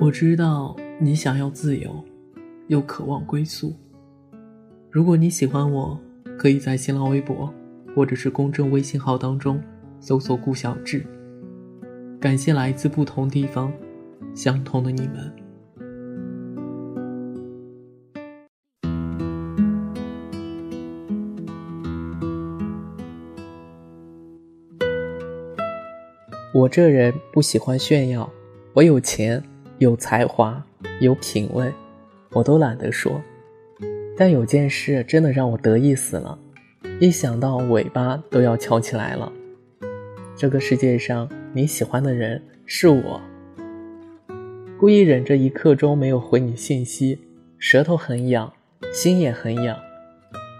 我知道你想要自由，又渴望归宿。如果你喜欢我，可以在新浪微博或者是公众微信号当中搜索“顾小志”。感谢来自不同地方、相同的你们。我这人不喜欢炫耀，我有钱。有才华，有品味，我都懒得说。但有件事真的让我得意死了，一想到尾巴都要翘起来了。这个世界上你喜欢的人是我。故意忍着一刻钟没有回你信息，舌头很痒，心也很痒，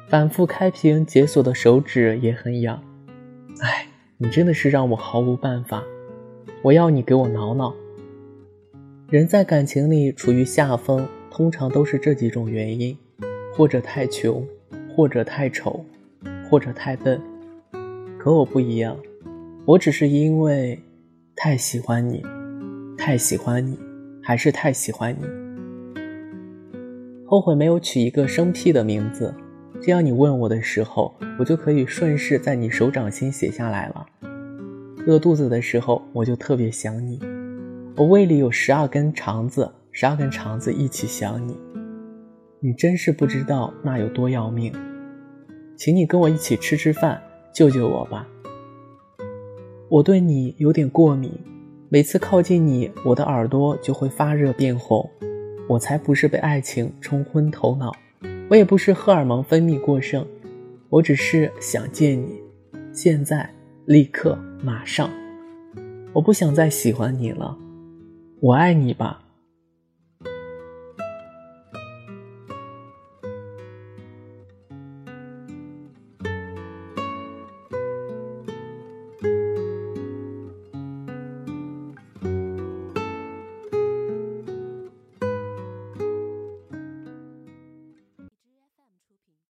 反复开屏解锁的手指也很痒。哎，你真的是让我毫无办法。我要你给我挠挠。人在感情里处于下风，通常都是这几种原因：或者太穷，或者太丑，或者太笨。可我不一样，我只是因为太喜欢你，太喜欢你，还是太喜欢你。后悔没有取一个生僻的名字，这样你问我的时候，我就可以顺势在你手掌心写下来了。饿肚子的时候，我就特别想你。我胃里有十二根肠子，十二根肠子一起想你，你真是不知道那有多要命，请你跟我一起吃吃饭，救救我吧。我对你有点过敏，每次靠近你，我的耳朵就会发热变红。我才不是被爱情冲昏头脑，我也不是荷尔蒙分泌过剩，我只是想见你，现在，立刻，马上。我不想再喜欢你了。我爱你吧，